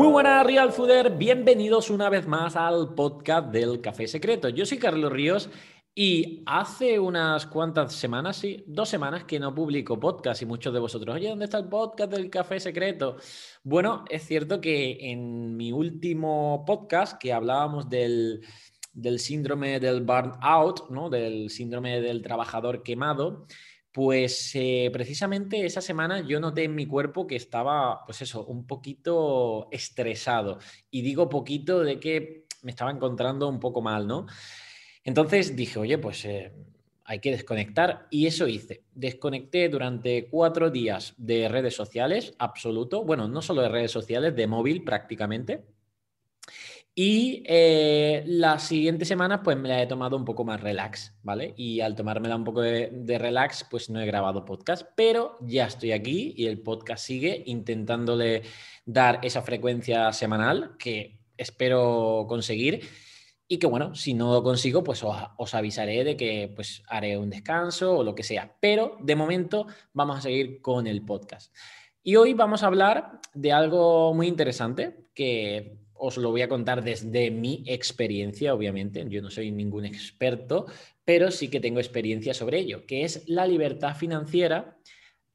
Muy buenas, Real Fooder. Bienvenidos una vez más al podcast del Café Secreto. Yo soy Carlos Ríos y hace unas cuantas semanas, sí, dos semanas que no publico podcast y muchos de vosotros, oye, ¿dónde está el podcast del Café Secreto? Bueno, es cierto que en mi último podcast que hablábamos del, del síndrome del burnout, ¿no? Del síndrome del trabajador quemado, pues eh, precisamente esa semana yo noté en mi cuerpo que estaba, pues eso, un poquito estresado. Y digo poquito de que me estaba encontrando un poco mal, ¿no? Entonces dije, oye, pues eh, hay que desconectar. Y eso hice. Desconecté durante cuatro días de redes sociales, absoluto. Bueno, no solo de redes sociales, de móvil prácticamente. Y eh, las siguientes semanas pues me la he tomado un poco más relax, ¿vale? Y al tomármela un poco de, relax pues no he grabado podcast, pero ya estoy aquí y el podcast sigue intentándole dar esa frecuencia semanal que espero conseguir y que bueno, si no lo consigo pues os, os avisaré de que pues haré un descanso o lo que sea, pero de momento vamos a seguir con el podcast. Y hoy vamos a hablar de algo muy interesante que os lo voy a contar desde mi experiencia, obviamente. Yo no soy ningún experto, pero sí que tengo experiencia sobre ello, que es la libertad financiera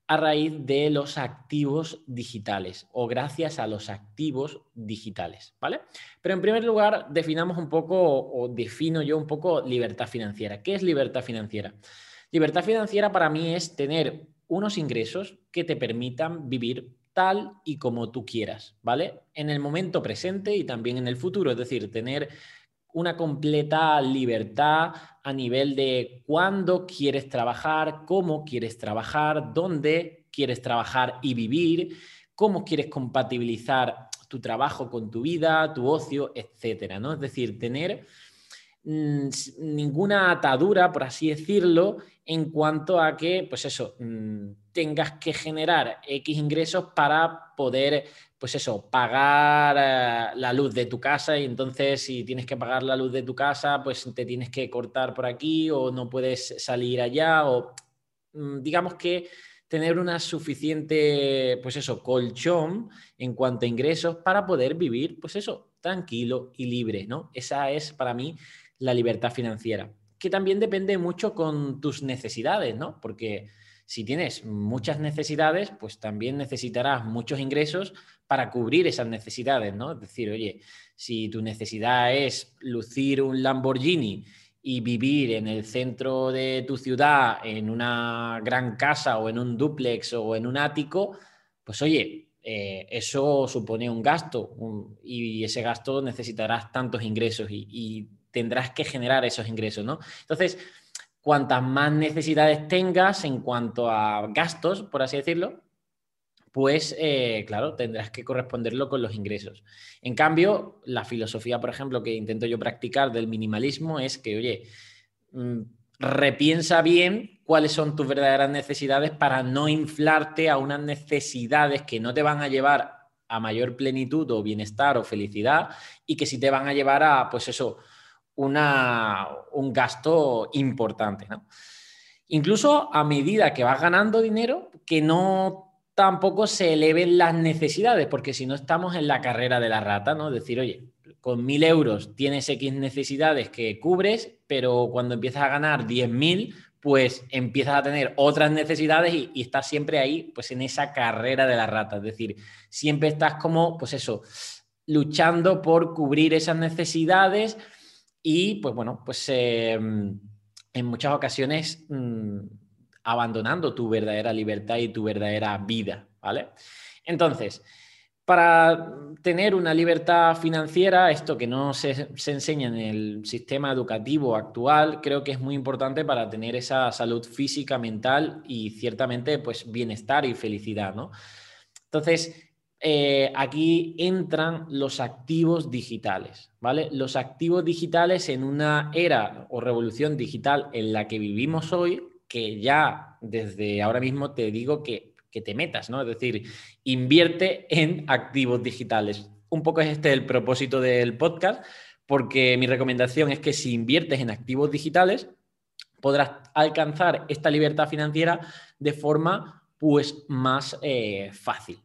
a raíz de los activos digitales o gracias a los activos digitales, ¿vale? Pero en primer lugar, definamos un poco o defino yo un poco libertad financiera. ¿Qué es libertad financiera? Libertad financiera para mí es tener unos ingresos que te permitan vivir tal y como tú quieras, ¿vale? En el momento presente y también en el futuro, es decir, tener una completa libertad a nivel de cuándo quieres trabajar, cómo quieres trabajar, dónde quieres trabajar y vivir, cómo quieres compatibilizar tu trabajo con tu vida, tu ocio, etcétera, ¿no? Es decir, tener mmm, ninguna atadura, por así decirlo, en cuanto a que, pues eso, mmm, tengas que generar X ingresos para poder, pues eso, pagar uh, la luz de tu casa y entonces si tienes que pagar la luz de tu casa, pues te tienes que cortar por aquí o no puedes salir allá o mmm, digamos que tener una suficiente, pues eso, colchón en cuanto a ingresos para poder vivir, pues eso, tranquilo y libre, ¿no? Esa es para mí la libertad financiera, que también depende mucho con tus necesidades, ¿no? Porque si tienes muchas necesidades, pues también necesitarás muchos ingresos para cubrir esas necesidades, ¿no? Es decir, oye, si tu necesidad es lucir un Lamborghini y vivir en el centro de tu ciudad, en una gran casa o en un duplex o en un ático, pues oye, eh, eso supone un gasto y ese gasto necesitarás tantos ingresos y, y tendrás que generar esos ingresos, ¿no? Entonces, cuantas más necesidades tengas en cuanto a gastos, por así decirlo, pues eh, claro, tendrás que corresponderlo con los ingresos. En cambio, la filosofía, por ejemplo, que intento yo practicar del minimalismo es que, oye, mmm, repiensa bien cuáles son tus verdaderas necesidades para no inflarte a unas necesidades que no te van a llevar a mayor plenitud o bienestar o felicidad y que sí te van a llevar a, pues eso, una, un gasto importante. ¿no? Incluso a medida que vas ganando dinero, que no tampoco se eleven las necesidades, porque si no estamos en la carrera de la rata, ¿no? Decir, oye, con mil euros tienes X necesidades que cubres, pero cuando empiezas a ganar 10.000, pues empiezas a tener otras necesidades y, y, estás siempre ahí, pues en esa carrera de la rata. Es decir, siempre estás como, pues eso, luchando por cubrir esas necesidades y pues bueno, pues eh, en muchas ocasiones mmm, abandonando tu verdadera libertad y tu verdadera vida, ¿vale? Entonces, para tener una libertad financiera, esto que no se, se, enseña en el sistema educativo actual, creo que es muy importante para tener esa salud física, mental y ciertamente pues bienestar y felicidad, ¿no? Entonces, eh, aquí entran los activos digitales, ¿vale? Los activos digitales en una era o revolución digital en la que vivimos hoy, que ya desde ahora mismo te digo que, que te metas, ¿no? Es decir, invierte en activos digitales. Un poco es este el propósito del podcast, porque mi recomendación es que si inviertes en activos digitales, podrás alcanzar esta libertad financiera de forma pues más eh, fácil.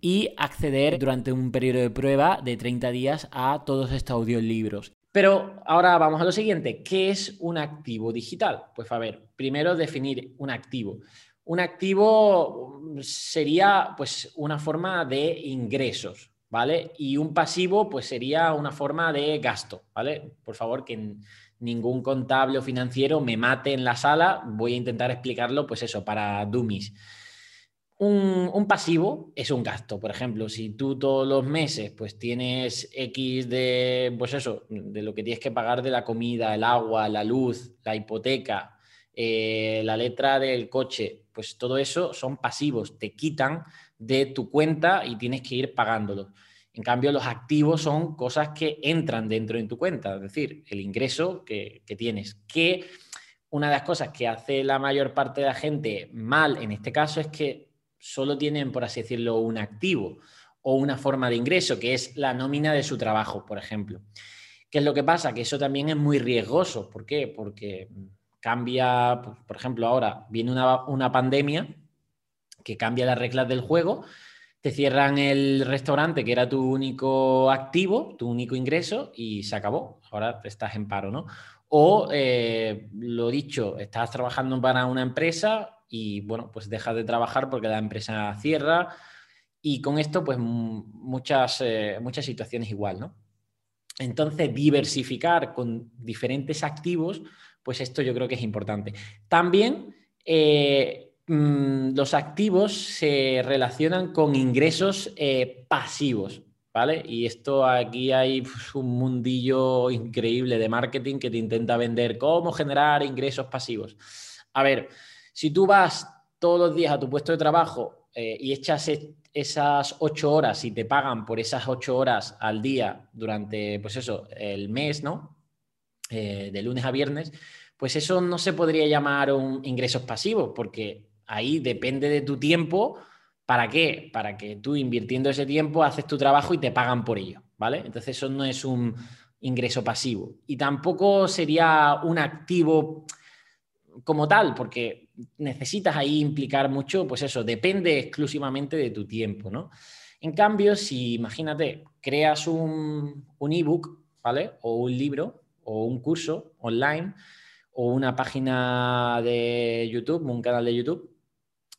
y acceder durante un periodo de prueba de 30 días a todos estos audiolibros. Pero ahora vamos a lo siguiente, ¿qué es un activo digital? Pues a ver, primero definir un activo. Un activo sería pues una forma de ingresos, ¿vale? Y un pasivo pues sería una forma de gasto, ¿vale? Por favor, que ningún contable o financiero me mate en la sala, voy a intentar explicarlo pues eso, para dummies. Un, pasivo es un gasto. Por ejemplo, si tú todos los meses pues tienes X de, pues eso, de lo que tienes que pagar de la comida, el agua, la luz, la hipoteca, eh, la letra del coche, pues todo eso son pasivos, te quitan de tu cuenta y tienes que ir pagándolos. En cambio, los activos son cosas que entran dentro de tu cuenta, es decir, el ingreso que tienes. Que una de las cosas que hace la mayor parte de la gente mal en este caso es que solo tienen, por así decirlo, un activo o una forma de ingreso, que es la nómina de su trabajo, por ejemplo. ¿Qué es lo que pasa? Que eso también es muy riesgoso. ¿Por qué? Porque cambia, por ejemplo, ahora viene una, pandemia que cambia las reglas del juego, te cierran el restaurante que era tu único activo, tu único ingreso y se acabó. Ahora estás en paro, ¿no? O, eh, lo dicho, estás trabajando para una empresa y bueno, pues deja de trabajar porque la empresa cierra y con esto pues muchas, eh, muchas situaciones igual, ¿no? Entonces, diversificar con diferentes activos, pues esto yo creo que es importante. También eh, los activos se relacionan con ingresos eh, pasivos, ¿vale? Y esto aquí hay pues, un mundillo increíble de marketing que te intenta vender cómo generar ingresos pasivos. A ver, si tú vas todos los días a tu puesto de trabajo eh, y echas esas ocho horas y te pagan por esas ocho horas al día durante, pues eso, el mes, ¿no? Eh, de lunes a viernes, pues eso no se podría llamar un ingresos pasivos, porque ahí depende de tu tiempo. ¿Para qué? Para que tú invirtiendo ese tiempo haces tu trabajo y te pagan por ello, ¿vale? Entonces eso no es un ingreso pasivo. Y tampoco sería un activo como tal, porque necesitas ahí implicar mucho, pues eso, depende exclusivamente de tu tiempo, ¿no? En cambio, si imagínate, creas un, un ebook, ¿vale? O un libro, o un curso online, o una página de YouTube, un canal de YouTube,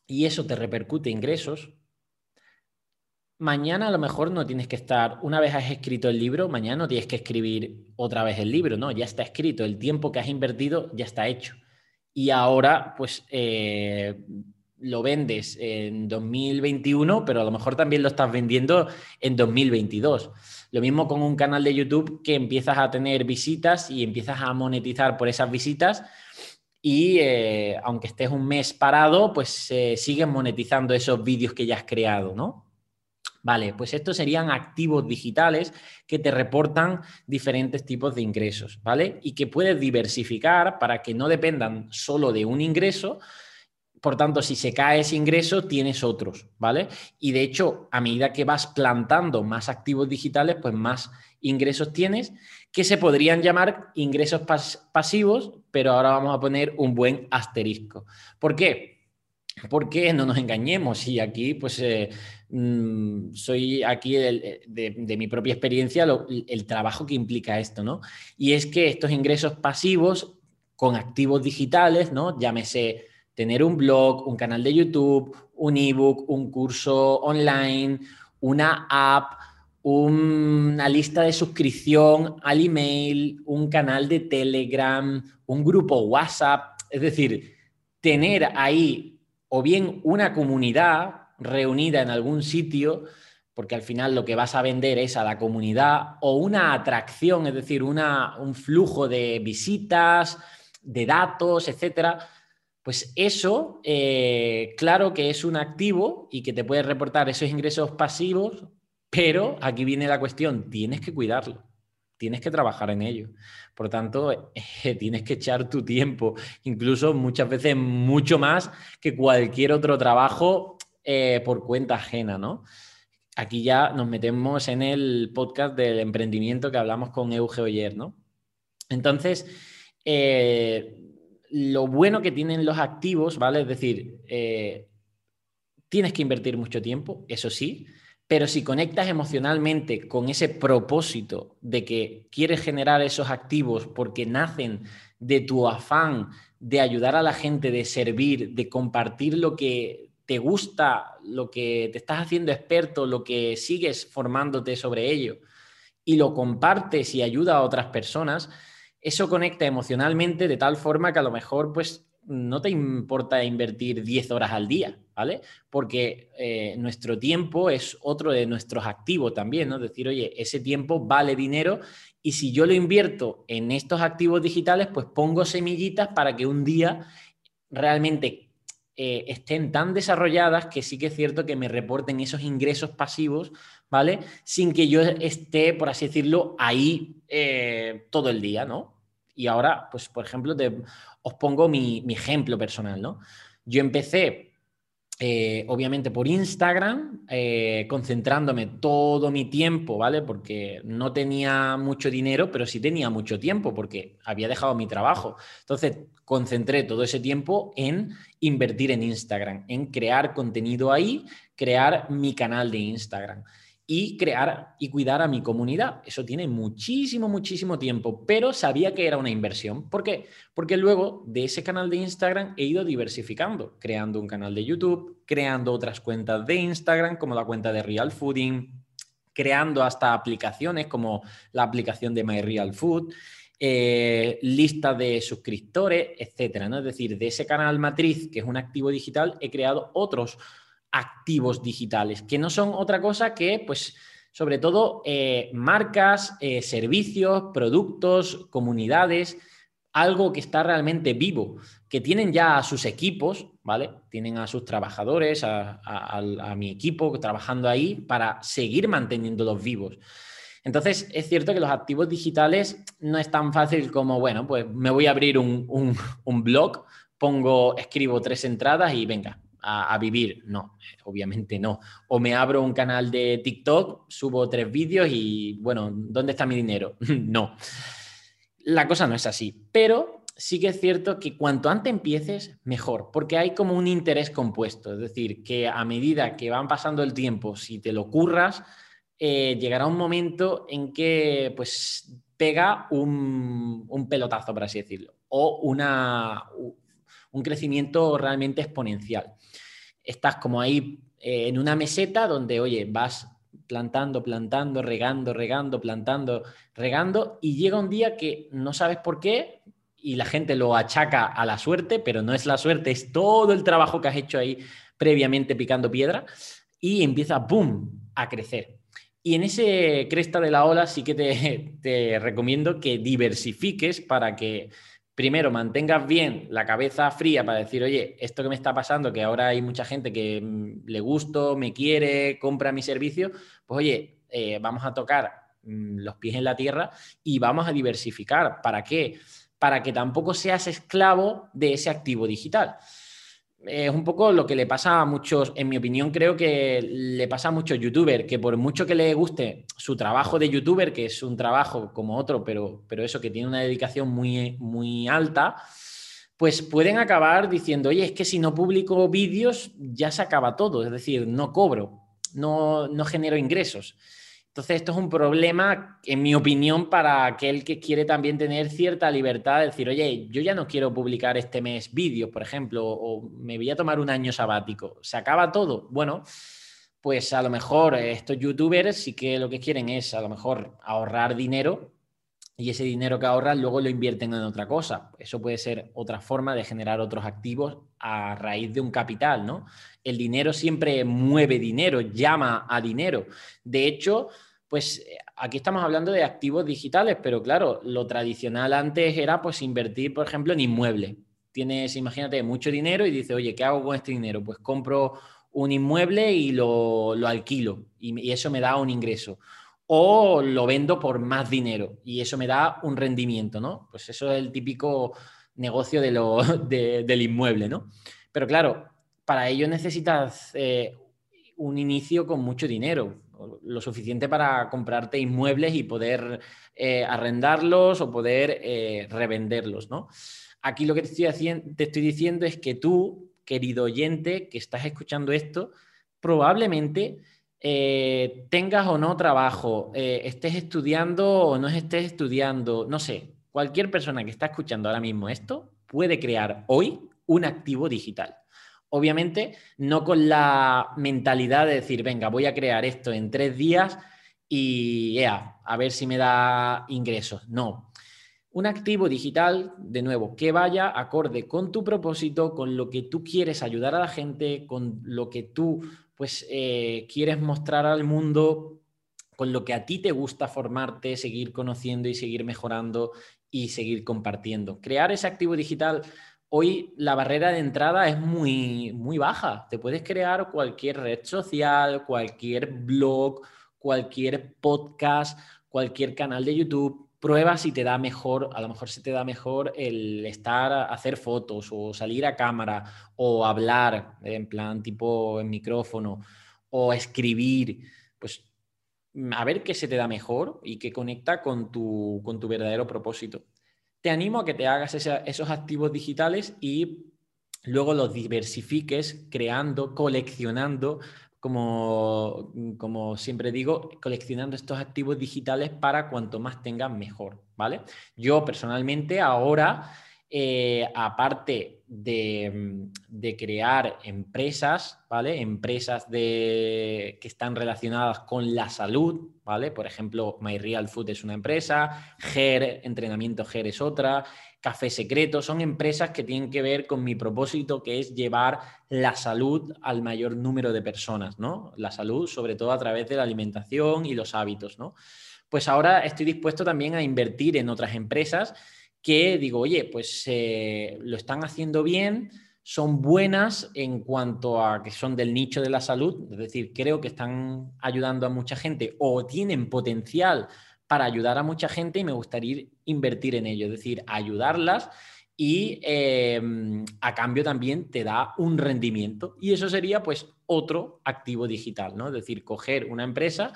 y eso te repercute ingresos, mañana a lo mejor no tienes que estar, una vez has escrito el libro, mañana no tienes que escribir otra vez el libro, no, ya está escrito, el tiempo que has invertido ya está hecho y ahora pues eh, lo vendes en 2021, pero a lo mejor también lo estás vendiendo en 2022. Lo mismo con un canal de YouTube que empiezas a tener visitas y empiezas a monetizar por esas visitas y eh, aunque estés un mes parado, pues se siguen monetizando esos vídeos que ya has creado, ¿no? Vale, pues estos serían activos digitales que te reportan diferentes tipos de ingresos, ¿vale? Y que puedes diversificar para que no dependan solo de un ingreso. Por tanto, si se cae ese ingreso, tienes otros, ¿vale? Y de hecho, a medida que vas plantando más activos digitales, pues más ingresos tienes, que se podrían llamar ingresos pasivos, pero ahora vamos a poner un buen asterisco. ¿Por qué? Porque no nos engañemos, y aquí pues eh, mm, soy aquí de, mi propia experiencia el trabajo que implica esto, ¿no? Y es que estos ingresos pasivos con activos digitales, ¿no? Llámese tener un blog, un canal de YouTube, un ebook, un curso online, una app, una lista de suscripción al email, un canal de Telegram, un grupo WhatsApp, es decir, tener ahí o bien una comunidad reunida en algún sitio, porque al final lo que vas a vender es a la comunidad, o una atracción, es decir, una, un flujo de visitas, de datos, etcétera, Pues eso, eh, claro que es un activo y que te puede reportar esos ingresos pasivos, pero aquí viene la cuestión, tienes que cuidarlo, tienes que trabajar en ello. Por tanto, eh, tienes que echar tu tiempo, incluso muchas veces mucho más que cualquier otro trabajo eh, por cuenta ajena, ¿no? Aquí ya nos metemos en el podcast del emprendimiento que hablamos con Euge Oyer, ¿no? Entonces, eh, lo bueno que tienen los activos, ¿vale? Es decir, tienes que invertir mucho tiempo, eso sí, pero si conectas emocionalmente con ese propósito de que quieres generar esos activos porque nacen de tu afán de ayudar a la gente, de servir, de compartir lo que te gusta, lo que te estás haciendo experto, lo que sigues formándote sobre ello y lo compartes y ayuda a otras personas, eso conecta emocionalmente de tal forma que a lo mejor pues no te importa invertir 10 horas al día, ¿vale? Porque eh, nuestro tiempo es otro de nuestros activos también, ¿no? Decir, oye, ese tiempo vale dinero y si yo lo invierto en estos activos digitales, pues pongo semillitas para que un día realmente eh, estén tan desarrolladas que sí que es cierto que me reporten esos ingresos pasivos, ¿vale? Sin que yo esté, por así decirlo, ahí eh, todo el día, ¿no? Y ahora, pues, por ejemplo, os pongo mi, ejemplo personal, ¿no? Yo empecé, eh, obviamente, por Instagram, eh, concentrándome todo mi tiempo, ¿vale? Porque no tenía mucho dinero, pero sí tenía mucho tiempo, porque había dejado mi trabajo. Entonces, concentré todo ese tiempo en invertir en Instagram, en crear contenido ahí, crear mi canal de Instagram y crear y cuidar a mi comunidad. Eso tiene muchísimo, muchísimo tiempo, pero sabía que era una inversión. ¿Por qué? Porque luego de ese canal de Instagram he ido diversificando, creando un canal de YouTube, creando otras cuentas de Instagram, como la cuenta de Real Fooding, creando hasta aplicaciones como la aplicación de My Real Food. Eh, lista de suscriptores, etcétera. ¿no? Es decir, de ese canal matriz, que es un activo digital, he creado otros activos digitales, que no son otra cosa que, pues, sobre todo, eh, marcas, eh, servicios, productos, comunidades, algo que está realmente vivo, que tienen ya a sus equipos, ¿vale? Tienen a sus trabajadores, a, mi equipo trabajando ahí para seguir manteniéndolos vivos. Entonces, es cierto que los activos digitales no es tan fácil como, bueno, pues me voy a abrir un, un blog, pongo, escribo tres entradas y venga, a, vivir. No, obviamente no. O me abro un canal de TikTok, subo tres vídeos y, bueno, ¿dónde está mi dinero? no. La cosa no es así. Pero sí que es cierto que cuanto antes empieces, mejor, porque hay como un interés compuesto. Es decir, que a medida que van pasando el tiempo, si te lo curras, eh, llegará un momento en que pues pega un, pelotazo, por así decirlo, o una, un crecimiento realmente exponencial estás como ahí eh, en una meseta donde, oye, vas plantando, plantando, regando, regando, plantando, regando, y llega un día que no sabes por qué y la gente lo achaca a la suerte, pero no es la suerte, es todo el trabajo que has hecho ahí previamente picando piedra y empieza, ¡boom!, a crecer. Y en ese cresta de la ola sí que te, te recomiendo que diversifiques para que primero mantengas bien la cabeza fría para decir, oye, esto que me está pasando, que ahora hay mucha gente que mm, le gusto, me quiere, compra mi servicio, pues oye, eh, vamos a tocar mm, los pies en la tierra y vamos a diversificar. ¿Para qué? Para que tampoco seas esclavo de ese activo digital es un poco lo que le pasa a muchos, en mi opinión, creo que le pasa a muchos youtubers, que por mucho que le guste su trabajo de youtuber, que es un trabajo como otro, pero, pero eso que tiene una dedicación muy, muy alta, pues pueden acabar diciendo, oye, es que si no publico vídeos ya se acaba todo, es decir, no cobro, no, no genero ingresos. Entonces, esto es un problema, en mi opinión, para aquel que quiere también tener cierta libertad de decir, oye, yo ya no quiero publicar este mes vídeos, por ejemplo, o me voy a tomar un año sabático. ¿Se acaba todo? Bueno, pues a lo mejor estos youtubers sí que lo que quieren es a lo mejor ahorrar dinero y ese dinero que ahorran luego lo invierten en otra cosa. Eso puede ser otra forma de generar otros activos a raíz de un capital, ¿no? El dinero siempre mueve dinero, llama a dinero. De hecho, pues eh, aquí estamos hablando de activos digitales, pero claro, lo tradicional antes era pues invertir, por ejemplo, en inmuebles. tienes, imagínate, mucho dinero y dices, oye, ¿qué hago con este dinero? Pues compro un inmueble y lo, alquilo y, eso me da un ingreso. O lo vendo por más dinero y eso me da un rendimiento, ¿no? Pues eso es el típico negocio de lo, del inmueble, ¿no? Pero claro, para ello necesitas eh, un inicio con mucho dinero, lo suficiente para comprarte inmuebles y poder eh, arrendarlos o poder eh, revenderlos, ¿no? Aquí lo que te estoy, te estoy diciendo es que tú, querido oyente que estás escuchando esto, probablemente eh, tengas o no trabajo, estés estudiando o no estés estudiando, no sé, cualquier persona que está escuchando ahora mismo esto puede crear hoy un activo digital. Obviamente, no con la mentalidad de decir, venga, voy a crear esto en tres días y a ver si me da ingresos. No. Un activo digital, de nuevo, que vaya acorde con tu propósito, con lo que tú quieres ayudar a la gente, con lo que tú pues, eh, quieres mostrar al mundo, con lo que a ti te gusta formarte, seguir conociendo y seguir mejorando y seguir compartiendo. Crear ese activo digital hoy la barrera de entrada es muy, muy baja. Te puedes crear cualquier red social, cualquier blog, cualquier podcast, cualquier canal de YouTube. Prueba si te da mejor, a lo mejor se te da mejor el estar hacer fotos o salir a cámara o hablar en plan tipo en micrófono o escribir. Pues a ver qué se te da mejor y qué conecta con tu, con tu verdadero propósito te animo a que te hagas esos activos digitales y luego los diversifiques creando, coleccionando, como, como, siempre digo, coleccionando estos activos digitales para cuanto más tengas mejor, ¿vale? Yo personalmente ahora eh, aparte mm, de, crear empresas, ¿vale? Empresas de, que están relacionadas con la salud, ¿vale? Por ejemplo, My Real Food es una empresa, GER, Entrenamiento GER es otra, Café Secreto, son empresas que tienen que ver con mi propósito, que es llevar la salud al mayor número de personas, ¿no? La salud, sobre todo a través de la alimentación y los hábitos, ¿no? Pues ahora estoy dispuesto también a invertir en otras empresas que digo, oye, pues eh, lo están haciendo bien, son buenas en cuanto a que son del nicho de la salud, es decir, creo que están ayudando a mucha gente o tienen potencial para ayudar a mucha gente y me gustaría invertir en ello, es decir, ayudarlas y em, a cambio también te da un rendimiento. Y eso sería pues otro activo digital, ¿no? Es decir, coger una empresa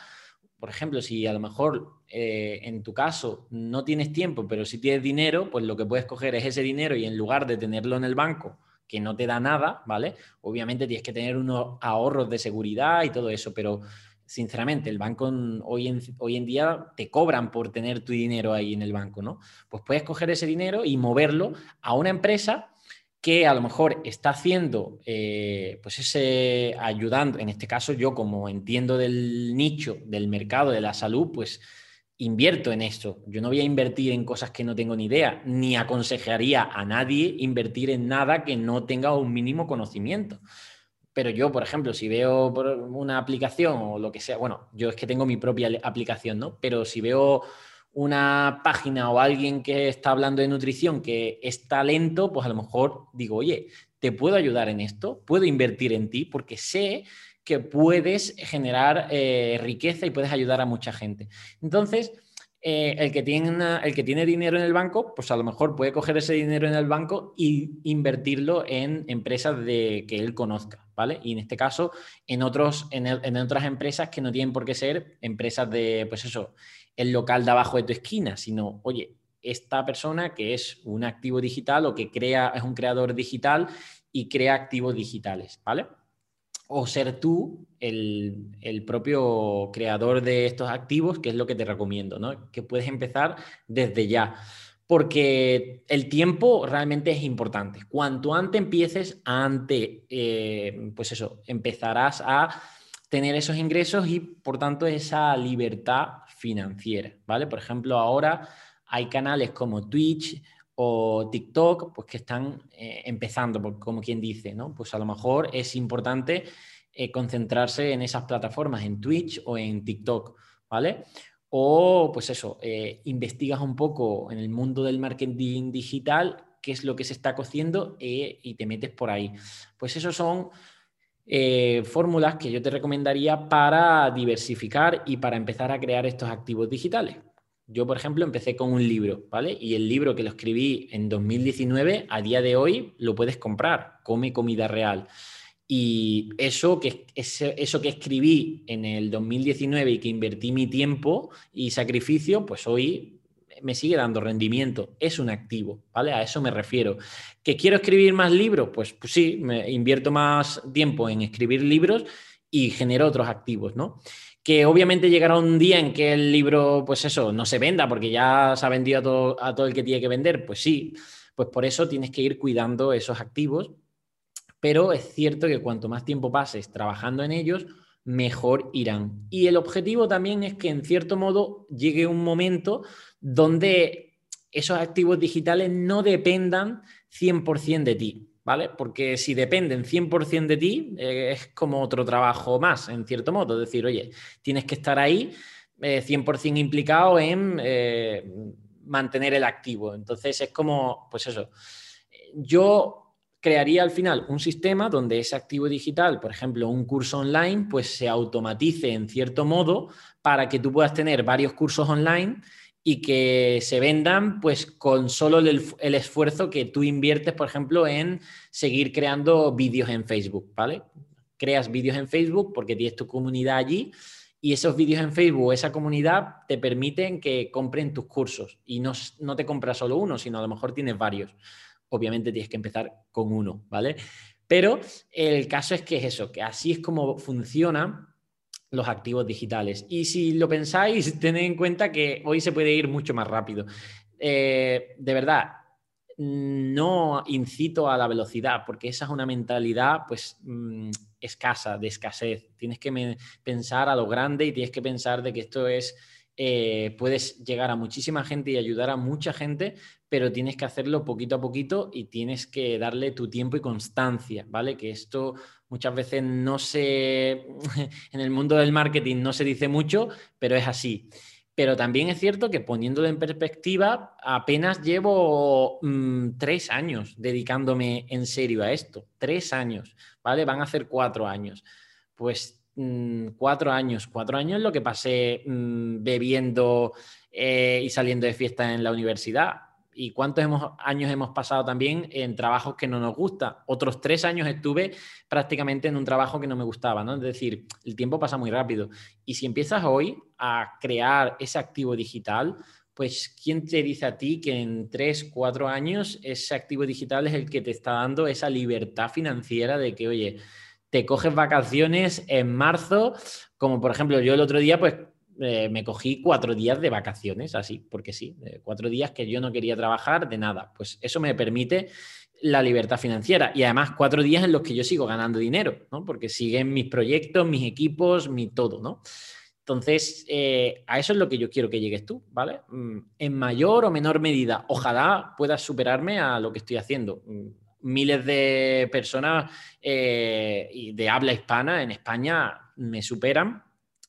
por ejemplo, si a lo mejor eh, en tu caso no tienes tiempo, pero si tienes dinero, pues lo que puedes coger es ese dinero y en lugar de tenerlo en el banco, que no te da nada, ¿vale? Obviamente tienes que tener unos ahorros de seguridad y todo eso, pero sinceramente, el banco hoy en, hoy en día te cobran por tener tu dinero ahí en el banco, ¿no? Pues puedes coger ese dinero y moverlo a una empresa que a lo mejor está haciendo, eh, pues ese ayudando, en este caso yo como entiendo del nicho, del mercado de la salud, pues invierto en esto. Yo no voy a invertir en cosas que no tengo ni idea, ni aconsejaría a nadie invertir en nada que no tenga un mínimo conocimiento. Pero yo, por ejemplo, si veo una aplicación o lo que sea, bueno, yo es que tengo mi propia aplicación, ¿no? Pero si veo una página o alguien que está hablando de nutrición que es talento, pues a lo mejor digo, oye, ¿te puedo ayudar en esto? ¿Puedo invertir en ti? Porque sé que puedes generar eh, riqueza y puedes ayudar a mucha gente. Entonces, eh, el, que tiene el que tiene dinero en el banco, pues a lo mejor puede coger ese dinero en el banco y invertirlo en empresas de, que él conozca, ¿vale? Y en este caso, en, otros, en, en otras empresas que no tienen por qué ser empresas de, pues eso, el local de abajo de tu esquina, sino, oye, esta persona que es un activo digital o que crea, es un creador digital y crea activos digitales, ¿vale? O ser tú el, propio creador de estos activos, que es lo que te recomiendo, ¿no? Que puedes empezar desde ya. Porque el tiempo realmente es importante. Cuanto antes empieces, antes, eh, pues eso, empezarás a tener esos ingresos y, por tanto, esa libertad financiera, ¿vale? Por ejemplo, ahora hay canales como Twitch o TikTok, pues que están eh, empezando, como quien dice, ¿no? Pues a lo mejor es importante eh, concentrarse en esas plataformas, en Twitch o en TikTok, ¿vale? O, pues eso, eh, investigas un poco en el mundo del marketing digital qué es lo que se está cociendo y te metes por ahí. Pues esos son eh, fórmulas que yo te recomendaría para diversificar y para empezar a crear estos activos digitales. Yo, por ejemplo, empecé con un libro, ¿vale? Y el libro que lo escribí en 2019, a día de hoy lo puedes comprar, Come Comida Real. Y eso que, eso que escribí en el 2019 y que invertí mi tiempo y sacrificio, pues hoy me sigue dando rendimiento. Es un activo, ¿vale? A eso me refiero. ¿Que quiero escribir más libros? Pues, pues sí, me invierto más tiempo en escribir libros y genero otros activos, ¿no? Que obviamente llegará un día en que el libro, pues eso, no se venda porque ya se ha vendido a todo, a todo el que tiene que vender. Pues sí, pues por eso tienes que ir cuidando esos activos pero es cierto que cuanto más tiempo pases trabajando en ellos, mejor irán. Y el objetivo también es que en cierto modo llegue un momento donde esos activos digitales no dependan 100% de ti, ¿vale? Porque si dependen 100% de ti, eh, es como otro trabajo más, en cierto modo. Es decir, oye, tienes que estar ahí 100% eh, implicado en eh, mantener el activo. Entonces es como, pues eso, yo crearía al final un sistema donde ese activo digital, por ejemplo, un curso online, pues se automatice en cierto modo para que tú puedas tener varios cursos online y que se vendan pues con solo el, esfuerzo que tú inviertes, por ejemplo, en seguir creando vídeos en Facebook, ¿vale? Creas vídeos en Facebook porque tienes tu comunidad allí y esos vídeos en Facebook, esa comunidad, te permiten que compren tus cursos y no, no te compras solo uno, sino a lo mejor tienes varios obviamente tienes que empezar con uno, ¿vale? Pero el caso es que es eso, que así es como funcionan los activos digitales. Y si lo pensáis, tened en cuenta que hoy se puede ir mucho más rápido. Eh, de verdad, no incito a la velocidad, porque esa es una mentalidad pues mm, escasa, de escasez. Tienes que pensar a lo grande y tienes que pensar de que esto es eh, puedes llegar a muchísima gente y ayudar a mucha gente, pero tienes que hacerlo poquito a poquito y tienes que darle tu tiempo y constancia, ¿vale? Que esto muchas veces no se, en el mundo del marketing no se dice mucho, pero es así. Pero también es cierto que poniéndolo en perspectiva, apenas llevo mm, tres años dedicándome en serio a esto. Tres años, ¿vale? Van a ser cuatro años. Pues Mm, cuatro años. Cuatro años lo que pasé mm, bebiendo eh, y saliendo de fiesta en la universidad. ¿Y cuántos años hemos pasado también en trabajos que no nos gusta? Otros tres años estuve prácticamente en un trabajo que no me gustaba, ¿no? Es decir, el tiempo pasa muy rápido. Y si empiezas hoy a crear ese activo digital, pues ¿quién te dice a ti que en tres, cuatro años ese activo digital es el que te está dando esa libertad financiera de que, oye, te coges vacaciones en marzo, como por ejemplo yo el otro día, pues eh, me cogí cuatro días de vacaciones, así, porque sí, cuatro días que yo no quería trabajar de nada. Pues eso me permite la libertad financiera y además cuatro días en los que yo sigo ganando dinero, ¿no? Porque siguen mis proyectos, mis equipos, mi todo, ¿no? Entonces, eh, a eso es lo que yo quiero que llegues tú, ¿vale? Mm, en mayor o menor medida, ojalá puedas superarme a lo que estoy haciendo. Miles de personas eh, de habla hispana en España me superan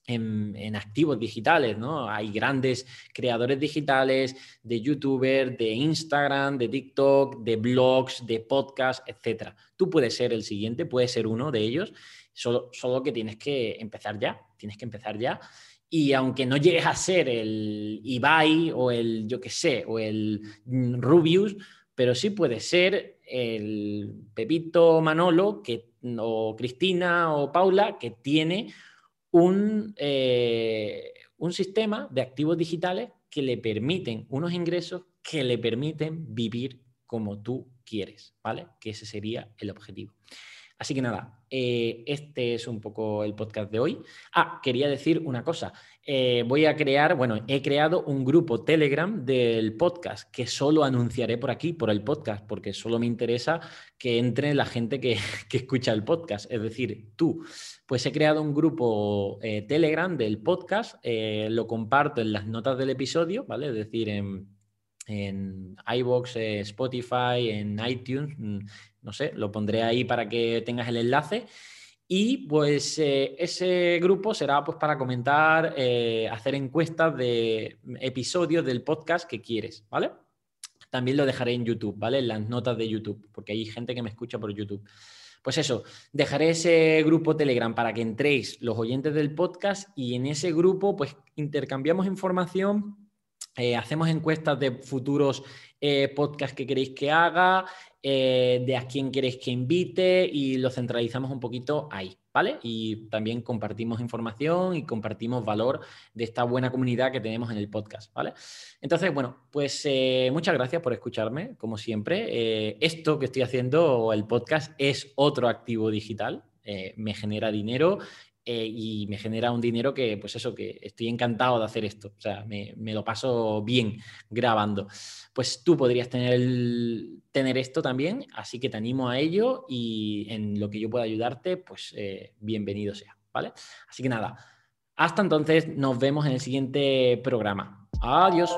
en, activos digitales, ¿no? Hay grandes creadores digitales de YouTuber, de Instagram, de TikTok, de blogs, de podcasts, etc. Tú puedes ser el siguiente, puedes ser uno de ellos, solo, solo que tienes que empezar ya, tienes que empezar ya. Y aunque no llegues a ser el Ibai o el, yo qué sé, o el Rubius, pero sí puede ser el Pepito Manolo que, o Cristina o Paula que tiene un, eh, un sistema de activos digitales que le permiten unos ingresos que le permiten vivir como tú quieres, ¿vale? Que ese sería el objetivo. Así que nada, eh, este es un poco el podcast de hoy. Ah, quería decir una cosa. Eh, voy a crear, bueno, he creado un grupo Telegram del podcast que solo anunciaré por aquí, por el podcast, porque solo me interesa que entre la gente que, escucha el podcast, es decir, tú. Pues he creado un grupo eh, Telegram del podcast, lo comparto en las notas del episodio, ¿vale? Es decir, en, en iBox, Spotify, en iTunes, mm, no sé, lo pondré ahí para que tengas el enlace. Y pues eh, ese grupo será pues para comentar, eh, hacer encuestas de episodios del podcast que quieres, ¿vale? También lo dejaré en YouTube, ¿vale? En las notas de YouTube, porque hay gente que me escucha por YouTube. Pues eso, dejaré ese grupo Telegram para que entréis los oyentes del podcast y en ese grupo pues intercambiamos información, eh, hacemos encuestas de futuros podcasts que queréis que haga, eh, de a quién queréis que invite y lo centralizamos un poquito ahí, ¿vale? Y también compartimos información y compartimos valor de esta buena comunidad que tenemos en el podcast, ¿vale? Entonces, bueno, pues muchas gracias por escucharme, como siempre. esto que estoy haciendo, el podcast, es otro activo digital, me genera dinero eh, y me genera un dinero que, pues eso, que estoy encantado de hacer esto. O sea, me, lo paso bien grabando. Pues tú podrías tener, tener esto también, así que te animo a ello y en lo que yo pueda ayudarte, pues eh, bienvenido sea, ¿vale? Así que nada, hasta entonces nos vemos en el siguiente programa. Adiós.